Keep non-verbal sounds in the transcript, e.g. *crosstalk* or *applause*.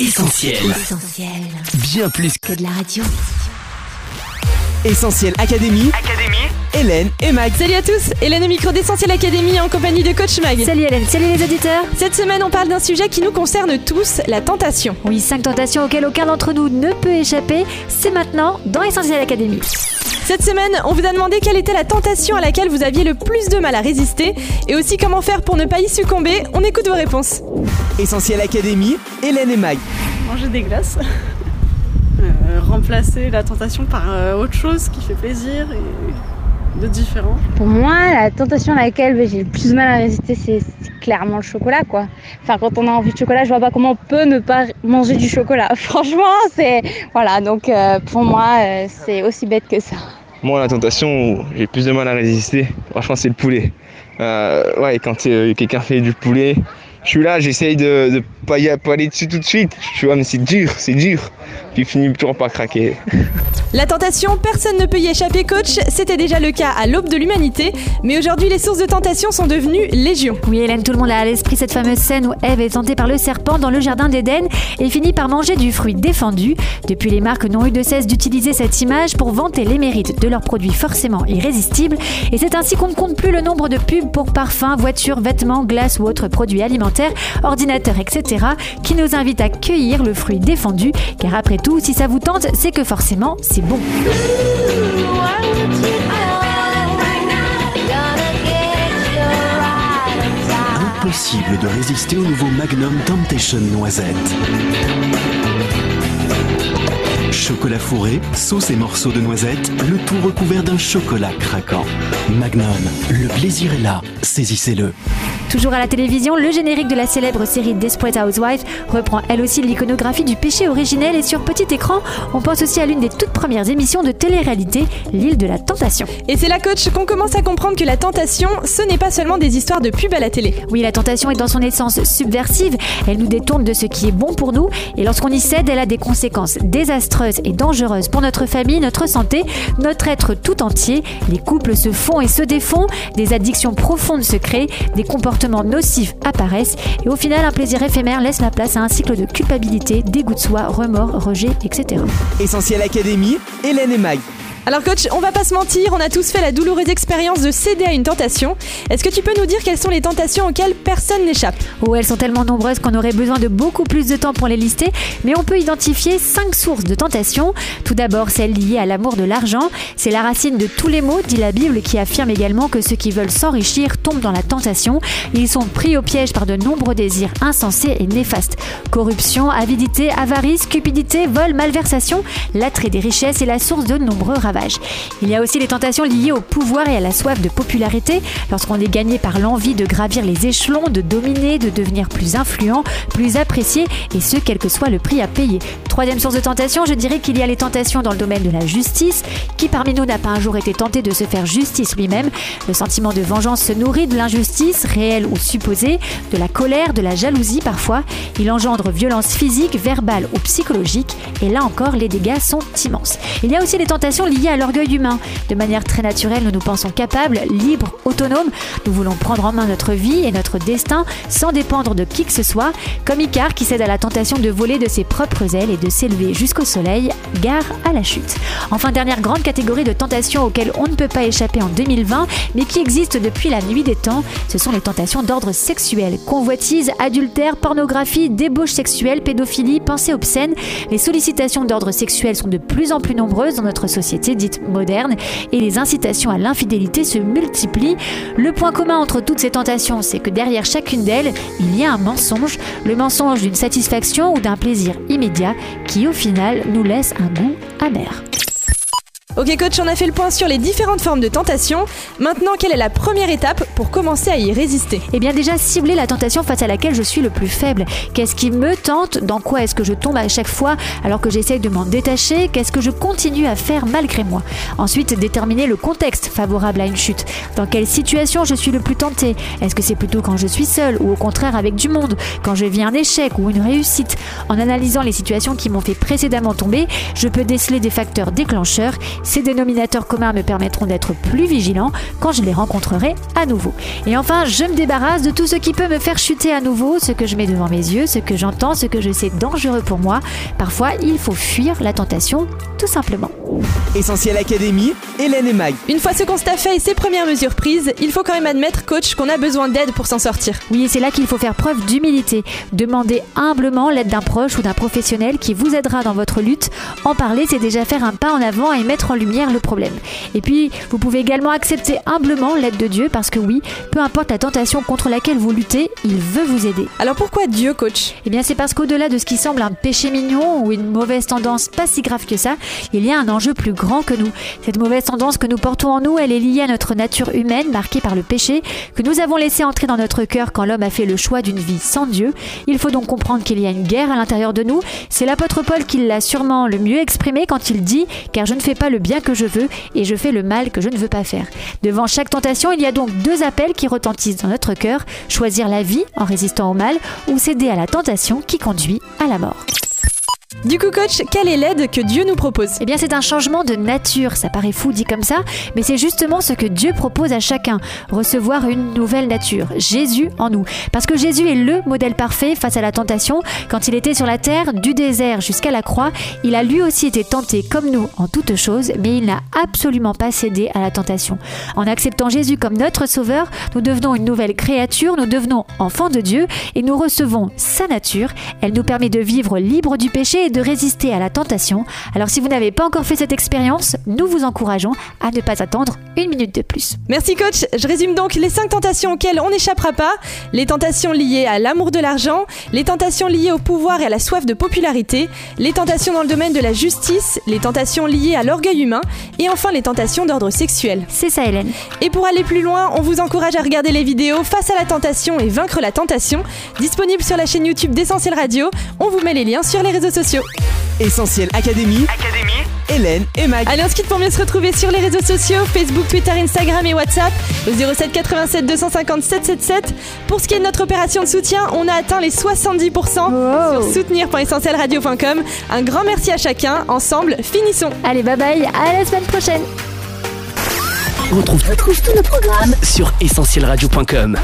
Essentiel. Essentiel. Bien plus Que de la radio. Essentiel Académie. Académie. Hélène et Mag. Salut à tous, Hélène au micro d'Essentiel Académie en compagnie de Coach Mag. Salut Hélène, salut les auditeurs Cette semaine, on parle d'un sujet qui nous concerne tous, la tentation. Oui, 5 tentations auxquelles aucun d'entre nous ne peut échapper, c'est maintenant dans Essentiel Académie. Cette semaine, on vous a demandé quelle était la tentation à laquelle vous aviez le plus de mal à résister et aussi comment faire pour ne pas y succomber. On écoute vos réponses. Essentiel Académie, Hélène et Mag. manger des glaces. *laughs* Euh, remplacer la tentation par euh, autre chose qui fait plaisir et de différent. Pour moi, la tentation à laquelle j'ai le plus de mal à résister, c'est c'est clairement le chocolat, quoi. Enfin, quand on a envie de chocolat, je vois pas comment on peut ne pas manger du chocolat. *laughs* Franchement, c'est voilà. Donc, euh, pour moi, euh, c'est aussi bête que ça. Moi, la tentation où j'ai plus de mal à résister, franchement, c'est le poulet. Euh, ouais, quand euh, quelqu'un fait du poulet, je suis là, j'essaye de ne pas, y- aller dessus tout de suite. Je vois, mais c'est dur, c'est dur. Puis je finis toujours par craquer. La tentation, personne ne peut y échapper, coach. C'était déjà le cas à l'aube de l'humanité, mais aujourd'hui, les sources de tentation sont devenues légion. Oui Hélène, tout le monde a à l'esprit cette fameuse scène où Ève est tentée par le serpent dans le jardin d'Éden et finit par manger du fruit défendu. Depuis, les marques n'ont eu de cesse d'utiliser cette image pour vanter les mérites de leurs produits forcément irrésistibles. Et c'est ainsi qu'on ne compte plus le nombre de pubs pour parfums, voitures, vêtements, glaces ou autres produits alimentaires, ordinateurs, etc. qui nous invitent à cueillir le fruit défendu. Car après tout, si ça vous tente, c'est que forcément, c'est bon. Impossible de résister au nouveau Magnum Temptation Noisette. Chocolat fourré, sauce et morceaux de noisette, le tout recouvert d'un chocolat craquant. Magnum, le plaisir est là, saisissez-le. Toujours à la télévision, le générique de la célèbre série Desperate Housewives reprend elle aussi l'iconographie du péché originel et sur petit écran, on pense aussi à l'une des toutes premières émissions de télé-réalité, l'île de la tentation. Et c'est là, coach, qu'on commence à comprendre que la tentation, ce n'est pas seulement des histoires de pub à la télé. Oui, la tentation est dans son essence subversive, elle nous détourne de ce qui est bon pour nous et lorsqu'on y cède, elle a des conséquences désastreuses et dangereuses pour notre famille, notre santé, notre être tout entier. Les couples se font et se défont, des addictions profondes se créent, des comportements nocifs apparaissent et au final, un plaisir éphémère laisse la place à un cycle de culpabilité, dégoût de soi, remords, rejet, etc. Essentiel Académie, Hélène et Mag. Alors, coach, on va pas se mentir, on a tous fait la douloureuse expérience de céder à une tentation. Est-ce que tu peux nous dire quelles sont les tentations auxquelles personne n'échappe? Oh, elles sont tellement nombreuses qu'on aurait besoin de beaucoup plus de temps pour les lister, mais on peut identifier cinq sources de tentation. Tout d'abord, celle liée à l'amour de l'argent. C'est la racine de tous les maux, dit la Bible, qui affirme également que ceux qui veulent s'enrichir tombent dans la tentation. Ils sont pris au piège par de nombreux désirs insensés et néfastes. Corruption, avidité, avarice, cupidité, vol, malversation. L'attrait des richesses est la source de nombreux ravages. Il y a aussi les tentations liées au pouvoir et à la soif de popularité. Lorsqu'on est gagné par l'envie de gravir les échelons, de dominer, de devenir plus influent, plus apprécié, et ce, quel que soit le prix à payer. Troisième source de tentation, je dirais qu'il y a les tentations dans le domaine de la justice. Qui parmi nous n'a pas un jour été tenté de se faire justice lui-même Le sentiment de vengeance se nourrit de l'injustice, réelle ou supposée, de la colère, de la jalousie parfois. Il engendre violence physique, verbale ou psychologique. Et là encore, les dégâts sont immenses. Il y a aussi les tentations liées à l'orgueil humain. De manière très naturelle, nous nous pensons capables, libres, autonomes. Nous voulons prendre en main notre vie et notre destin sans dépendre de qui que ce soit, comme Icare qui cède à la tentation de voler de ses propres ailes et de s'élever jusqu'au soleil. Gare à la chute. Enfin, dernière grande catégorie de tentations auxquelles on ne peut pas échapper en 2020, mais qui existent depuis la nuit des temps, ce sont les tentations d'ordre sexuel. Convoitise, adultère, pornographie, débauche sexuelle, pédophilie, pensée obscène. Les sollicitations d'ordre sexuel sont de plus en plus nombreuses dans notre société dite moderne et les incitations à l'infidélité se multiplient. Le point commun entre toutes ces tentations, c'est que derrière chacune d'elles, il y a un mensonge, le mensonge d'une satisfaction ou d'un plaisir immédiat qui au final nous laisse un goût amer. Ok, coach, on a fait le point sur les différentes formes de tentation. Maintenant, quelle est la première étape pour commencer à y résister? Eh bien déjà cibler la tentation face à laquelle je suis le plus faible. Qu'est-ce qui me tente? Dans quoi est-ce que je tombe à chaque fois alors que j'essaye de m'en détacher? Qu'est-ce que je continue à faire malgré moi? Ensuite, déterminer le contexte favorable à une chute. Dans quelle situation je suis le plus tenté? Est-ce que c'est plutôt quand je suis seul ou au contraire avec du monde? Quand je vis un échec ou une réussite? En analysant les situations qui m'ont fait précédemment tomber, je peux déceler des facteurs déclencheurs. Ces dénominateurs communs me permettront d'être plus vigilant quand je les rencontrerai à nouveau. Et enfin, je me débarrasse de tout ce qui peut me faire chuter à nouveau, ce que je mets devant mes yeux, ce que j'entends, ce que je sais dangereux pour moi. Parfois, il faut fuir la tentation, tout simplement. Essentiel Académie, Hélène et Mag. Une fois ce constat fait et ces premières mesures prises, il faut quand même admettre, coach, qu'on a besoin d'aide pour s'en sortir. Oui, et c'est là qu'il faut faire preuve d'humilité. Demandez humblement l'aide d'un proche ou d'un professionnel qui vous aidera dans votre lutte. En parler, c'est déjà faire un pas en avant et mettre en lumière le problème. Et puis, vous pouvez également accepter humblement l'aide de Dieu parce que oui, peu importe la tentation contre laquelle vous luttez, il veut vous aider. Alors pourquoi Dieu, coach? Eh bien, c'est parce qu'au-delà de ce qui semble un péché mignon ou une mauvaise tendance pas si grave que ça, il y a un enjeu plus grand que nous. Cette mauvaise tendance que nous portons en nous, elle est liée à notre nature humaine marquée par le péché que nous avons laissé entrer dans notre cœur quand l'homme a fait le choix d'une vie sans Dieu. Il faut donc comprendre qu'il y a une guerre à l'intérieur de nous. C'est l'apôtre Paul qui l'a sûrement le mieux exprimé quand il dit Car je ne fais pas le bien que je veux et je fais le mal que je ne veux pas faire. Devant chaque tentation, il y a donc deux appels qui retentissent dans notre cœur choisir la vie en résistant au mal ou céder à la tentation qui conduit à la mort. Du coup, coach, quelle est l'aide que Dieu nous propose? Eh bien, c'est un changement de nature. Ça paraît fou dit comme ça, mais c'est justement ce que Dieu propose à chacun recevoir une nouvelle nature. Jésus en nous. Parce que Jésus est le modèle parfait face à la tentation. Quand il était sur la terre, du désert jusqu'à la croix, il a lui aussi été tenté comme nous en toutes choses, mais il n'a absolument pas cédé à la tentation. En acceptant Jésus comme notre sauveur, nous devenons une nouvelle créature, nous devenons enfants de Dieu et nous recevons sa nature. Elle nous permet de vivre libre du péché et de résister à la tentation. Alors si vous n'avez pas encore fait cette expérience, nous vous encourageons à ne pas attendre une minute de plus. Merci coach. Je résume donc les cinq tentations auxquelles on n'échappera pas. Les tentations liées à l'amour de l'argent, les tentations liées au pouvoir et à la soif de popularité, les tentations dans le domaine de la justice, les tentations liées à l'orgueil humain et enfin les tentations d'ordre sexuel. C'est ça Hélène. Et pour aller plus loin, on vous encourage à regarder les vidéos Face à la tentation et Vaincre la tentation, disponibles sur la chaîne YouTube d'Essentiel Radio. On vous met les liens sur les réseaux sociaux. Essentiel Académie, Hélène et Mag. Allez, on se quitte pour mieux se retrouver sur les réseaux sociaux Facebook, Twitter, Instagram et WhatsApp au 07 87 250 777. Pour ce qui est de notre opération de soutien, on a atteint les 70% sur soutenir.essentielradio.com. Un grand merci à chacun. Ensemble, finissons. Allez, bye bye, à la semaine prochaine. On retrouve, tous nos programmes sur essentielradio.com.